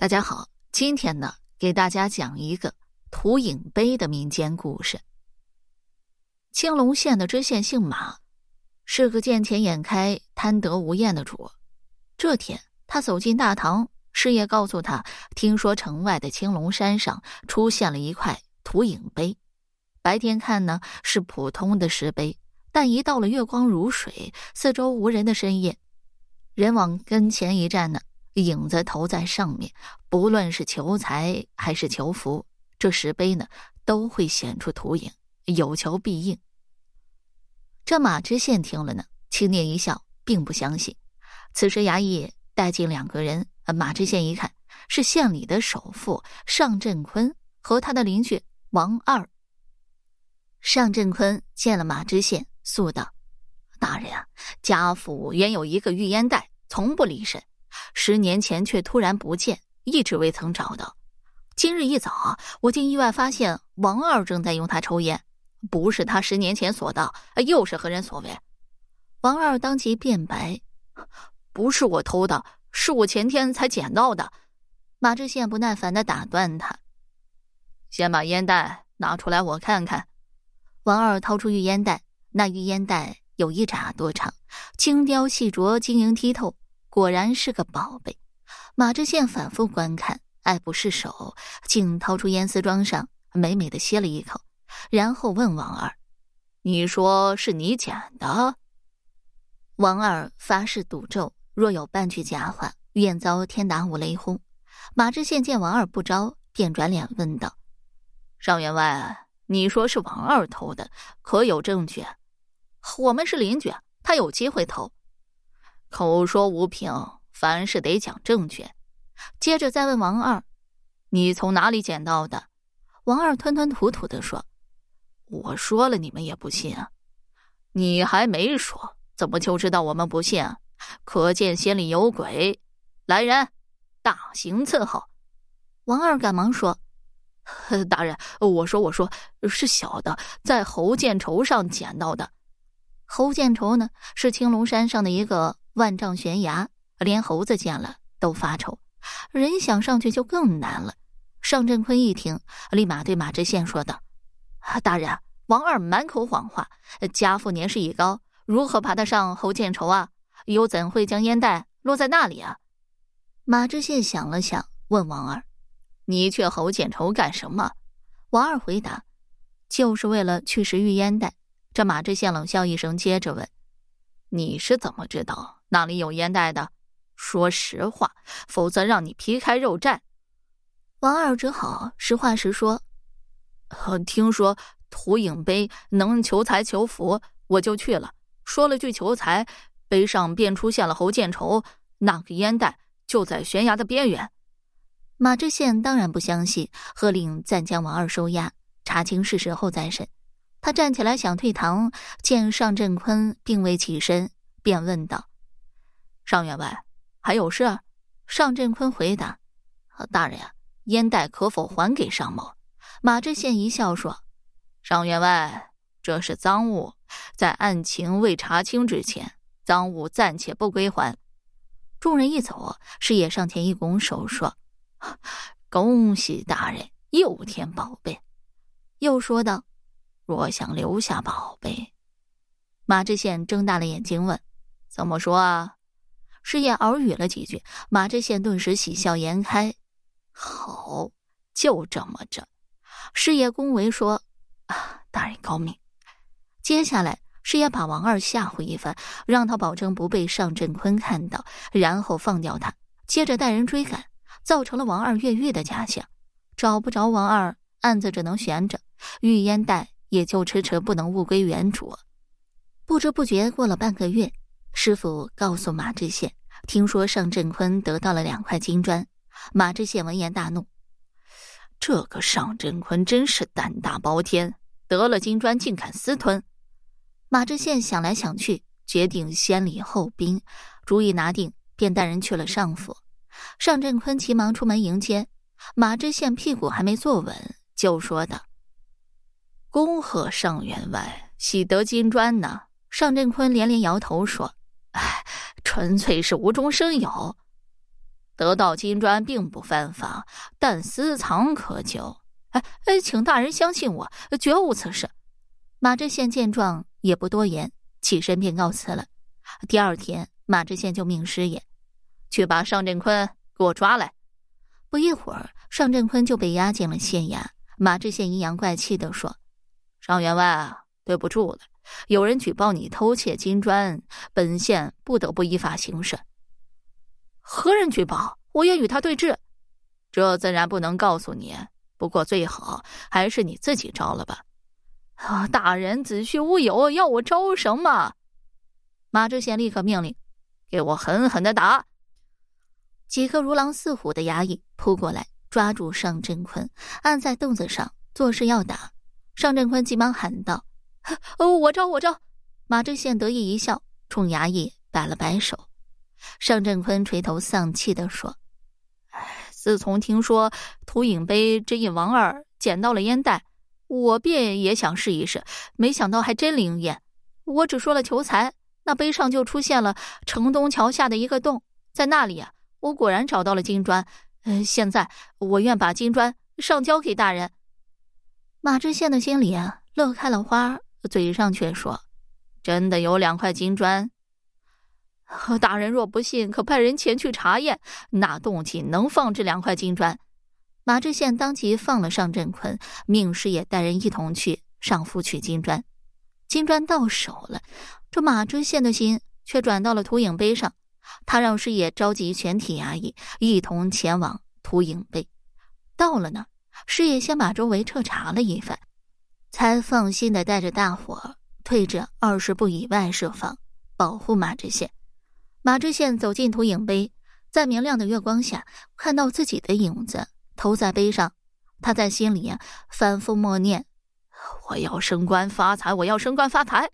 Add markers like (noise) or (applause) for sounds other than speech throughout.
大家好，今天呢，给大家讲一个土影碑的民间故事。青龙县的知县姓马，是个见钱眼开、贪得无厌的主。这天，他走进大堂，师爷告诉他，听说城外的青龙山上出现了一块土影碑。白天看呢是普通的石碑，但一到了月光如水、四周无人的深夜，人往跟前一站呢。影子投在上面，不论是求财还是求福，这石碑呢都会显出图影，有求必应。这马知县听了呢，轻蔑一笑，并不相信。此时衙役带进两个人，马知县一看是县里的首富尚振坤和他的邻居王二。尚振坤见了马知县，诉道：“大人啊，家父原有一个玉烟袋，从不离身。”十年前却突然不见，一直未曾找到。今日一早，我竟意外发现王二正在用它抽烟，不是他十年前所盗，又是何人所为？王二当即辩白：“不是我偷的，是我前天才捡到的。”马知县不耐烦的打断他：“先把烟袋拿出来，我看看。”王二掏出玉烟袋，那玉烟袋有一拃多长，精雕细琢，晶莹剔透。果然是个宝贝，马知县反复观看，爱不释手，竟掏出烟丝装上，美美的吸了一口，然后问王二：“你说是你捡的？”王二发誓赌咒，若有半句假话，愿遭天打五雷轰。马知县见王二不招，便转脸问道：“尚员外，你说是王二偷的，可有证据？我们是邻居，他有机会偷。”口说无凭，凡事得讲证据。接着再问王二：“你从哪里捡到的？”王二吞吞吐吐的说：“我说了，你们也不信啊。你还没说，怎么就知道我们不信？可见心里有鬼。来人，大刑伺候。”王二赶忙说：“ (laughs) 大人，我说我说是小的，在侯建仇上捡到的。侯建仇呢，是青龙山上的一个。”万丈悬崖，连猴子见了都发愁，人想上去就更难了。尚振坤一听，立马对马知县说道：“大人，王二满口谎话，家父年事已高，如何爬得上侯建仇啊？又怎会将烟袋落在那里啊？”马知县想了想，问王二：“你去侯建仇干什么？”王二回答：“就是为了去拾玉烟袋。”这马知县冷笑一声，接着问：“你是怎么知道？”那里有烟袋的？说实话，否则让你皮开肉绽。王二只好实话实说：“听说土影碑能求财求福，我就去了。说了句求财，碑上便出现了侯建仇，那个烟袋就在悬崖的边缘。”马知县当然不相信，喝令暂将王二收押，查清事实后再审。他站起来想退堂，见尚振坤并未起身，便问道。尚员外，还有事？尚振坤回答：“大人呀，烟袋可否还给尚某？”马知县一笑说：“尚员外，这是赃物，在案情未查清之前，赃物暂且不归还。”众人一走，师爷上前一拱手说：“恭喜大人又添宝贝。”又说道：“若想留下宝贝。”马知县睁大了眼睛问：“怎么说啊？”师爷耳语了几句，马知县顿时喜笑颜开。好，就这么着。师爷恭维说：“啊，大人高明。”接下来，师爷把王二吓唬一番，让他保证不被尚振坤看到，然后放掉他。接着带人追赶，造成了王二越狱的假象。找不着王二，案子只能悬着，玉烟袋也就迟迟不能物归原主。不知不觉过了半个月，师傅告诉马知县。听说尚振坤得到了两块金砖，马知县闻言大怒。这个尚振坤真是胆大包天，得了金砖竟敢私吞。马知县想来想去，决定先礼后兵，主意拿定，便带人去了上府。尚振坤急忙出门迎接，马知县屁股还没坐稳，就说道：“恭贺尚员外喜得金砖呢。”尚振坤连连摇头说：“。”纯粹是无中生有。得到金砖并不犯法，但私藏可就。哎哎，请大人相信我，绝无此事。马知县见状也不多言，起身便告辞了。第二天，马知县就命师爷去把尚振坤给我抓来。不一会儿，尚振坤就被押进了县衙。马知县阴阳怪气地说：“尚员外，对不住了，有人举报你偷窃金砖，本县不得不依法行事。何人举报？我愿与他对质。这自然不能告诉你。不过最好还是你自己招了吧。啊，大人子虚乌有，要我招什么？”马知县立刻命令：“给我狠狠的打！”几个如狼似虎的衙役扑过来。抓住尚振坤，按在凳子上，作势要打。尚振坤急忙喊道：“哦，我招，我招！”马知县得意一笑，冲衙役摆了摆手。尚振坤垂头丧气地说：“自从听说屠影碑这一王二捡到了烟袋，我便也想试一试，没想到还真灵验。我只说了求财，那碑上就出现了城东桥下的一个洞，在那里啊，我果然找到了金砖。”呃，现在我愿把金砖上交给大人。马知县的心里啊乐开了花，嘴上却说：“真的有两块金砖。大人若不信，可派人前去查验，那洞井能放这两块金砖。”马知县当即放了尚振坤，命师爷带人一同去上府取金砖。金砖到手了，这马知县的心却转到了土影碑上。他让师爷召集全体衙役，一同前往土影碑。到了那儿，师爷先把周围彻查了一番，才放心的带着大伙退至二十步以外设防，保护马知县。马知县走进投影碑，在明亮的月光下，看到自己的影子投在碑上，他在心里啊反复默念：“我要升官发财，我要升官发财。”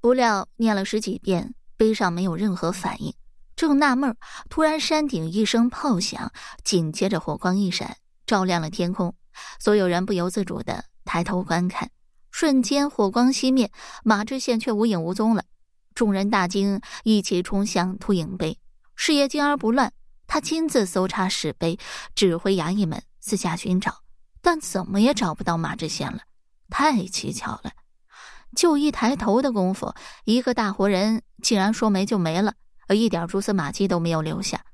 不料念了十几遍。碑上没有任何反应，正纳闷突然山顶一声炮响，紧接着火光一闪，照亮了天空。所有人不由自主的抬头观看，瞬间火光熄灭，马知县却无影无踪了。众人大惊，一起冲向秃影碑。师爷惊而不乱，他亲自搜查石碑，指挥衙役们四下寻找，但怎么也找不到马知县了。太蹊跷了！就一抬头的功夫，一个大活人竟然说没就没了，而一点蛛丝马迹都没有留下。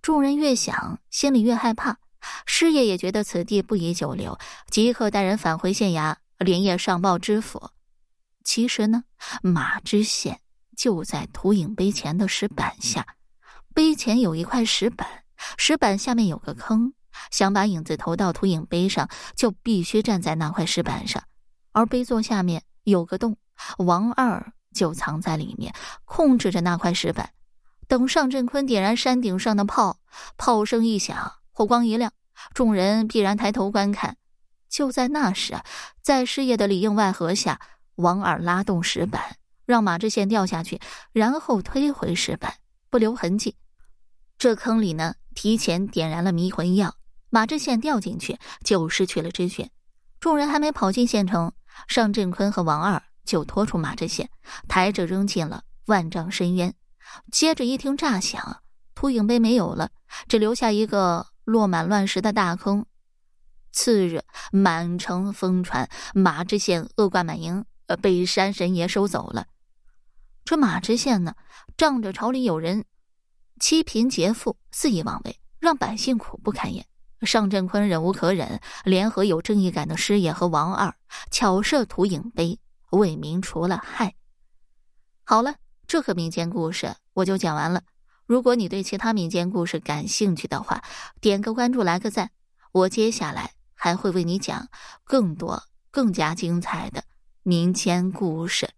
众人越想，心里越害怕。师爷也觉得此地不宜久留，即刻带人返回县衙，连夜上报知府。其实呢，马知县就在土影碑前的石板下，碑前有一块石板，石板下面有个坑，想把影子投到土影碑上，就必须站在那块石板上，而碑座下面。有个洞，王二就藏在里面，控制着那块石板。等尚振坤点燃山顶上的炮，炮声一响，火光一亮，众人必然抬头观看。就在那时，在师爷的里应外合下，王二拉动石板，让马知县掉下去，然后推回石板，不留痕迹。这坑里呢，提前点燃了迷魂药，马知县掉进去就失去了知觉。众人还没跑进县城。尚振坤和王二就拖出马知县，抬着扔进了万丈深渊。接着一听炸响，秃影碑没有了，只留下一个落满乱石的大坑。次日，满城疯传马知县恶贯满盈，呃被山神爷收走了。这马知县呢，仗着朝里有人欺贫劫富，肆意妄为，让百姓苦不堪言。尚振坤忍无可忍，联合有正义感的师爷和王二，巧设屠影碑，为民除了害。好了，这个民间故事我就讲完了。如果你对其他民间故事感兴趣的话，点个关注，来个赞，我接下来还会为你讲更多、更加精彩的民间故事。